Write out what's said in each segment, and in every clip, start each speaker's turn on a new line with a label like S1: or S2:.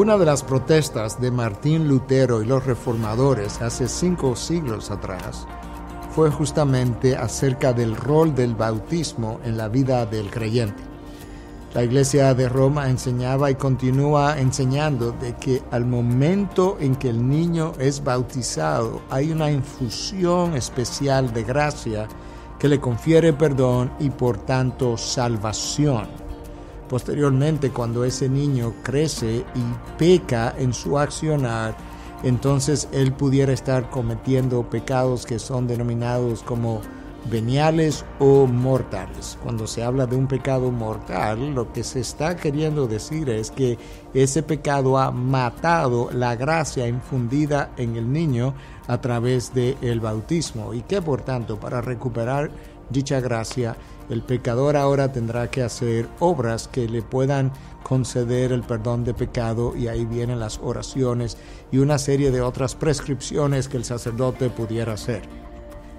S1: Una de las protestas de Martín Lutero y los reformadores hace cinco siglos atrás fue justamente acerca del rol del bautismo en la vida del creyente. La Iglesia de Roma enseñaba y continúa enseñando de que al momento en que el niño es bautizado hay una infusión especial de gracia que le confiere perdón y por tanto salvación. Posteriormente, cuando ese niño crece y peca en su accionar, entonces él pudiera estar cometiendo pecados que son denominados como veniales o mortales. Cuando se habla de un pecado mortal, lo que se está queriendo decir es que ese pecado ha matado la gracia infundida en el niño a través del bautismo y que por tanto para recuperar dicha gracia el pecador ahora tendrá que hacer obras que le puedan conceder el perdón de pecado y ahí vienen las oraciones y una serie de otras prescripciones que el sacerdote pudiera hacer.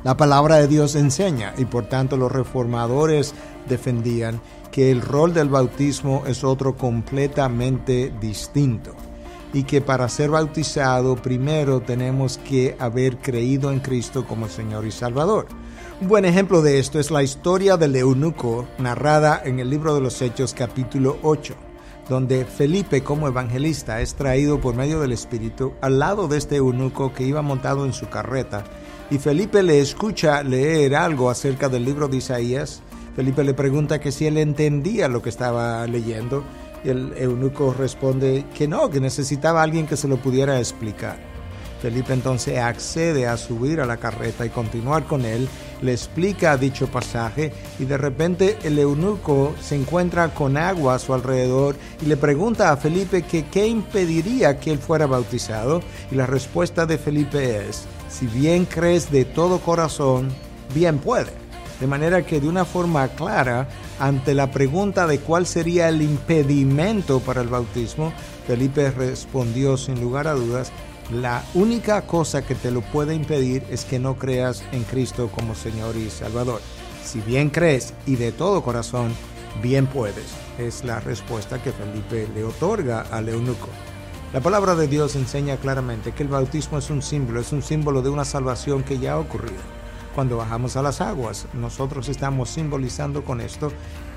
S1: La palabra de Dios enseña y por tanto los reformadores defendían que el rol del bautismo es otro completamente distinto y que para ser bautizado primero tenemos que haber creído en Cristo como Señor y Salvador. Un buen ejemplo de esto es la historia del eunuco narrada en el libro de los Hechos capítulo 8, donde Felipe como evangelista es traído por medio del Espíritu al lado de este eunuco que iba montado en su carreta y Felipe le escucha leer algo acerca del libro de Isaías. Felipe le pregunta que si él entendía lo que estaba leyendo y el eunuco responde que no, que necesitaba alguien que se lo pudiera explicar. Felipe entonces accede a subir a la carreta y continuar con él, le explica dicho pasaje y de repente el eunuco se encuentra con agua a su alrededor y le pregunta a Felipe que qué impediría que él fuera bautizado y la respuesta de Felipe es, si bien crees de todo corazón, bien puede. De manera que de una forma clara, ante la pregunta de cuál sería el impedimento para el bautismo, Felipe respondió sin lugar a dudas la única cosa que te lo puede impedir es que no creas en Cristo como Señor y Salvador. Si bien crees y de todo corazón, bien puedes. Es la respuesta que Felipe le otorga al eunuco. La palabra de Dios enseña claramente que el bautismo es un símbolo, es un símbolo de una salvación que ya ha ocurrido. Cuando bajamos a las aguas, nosotros estamos simbolizando con esto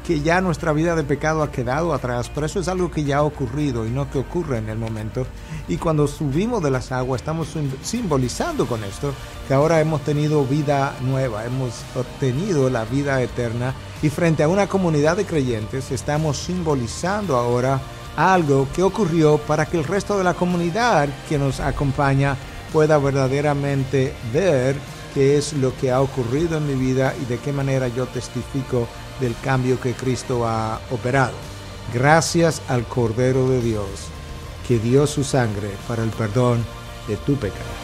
S1: que ya nuestra vida de pecado ha quedado atrás, pero eso es algo que ya ha ocurrido y no que ocurre en el momento. Y cuando subimos de las aguas estamos simbolizando con esto que ahora hemos tenido vida nueva, hemos obtenido la vida eterna y frente a una comunidad de creyentes estamos simbolizando ahora algo que ocurrió para que el resto de la comunidad que nos acompaña pueda verdaderamente ver qué es lo que ha ocurrido en mi vida y de qué manera yo testifico del cambio que Cristo ha operado. Gracias al Cordero de Dios, que dio su sangre para el perdón de tu pecado.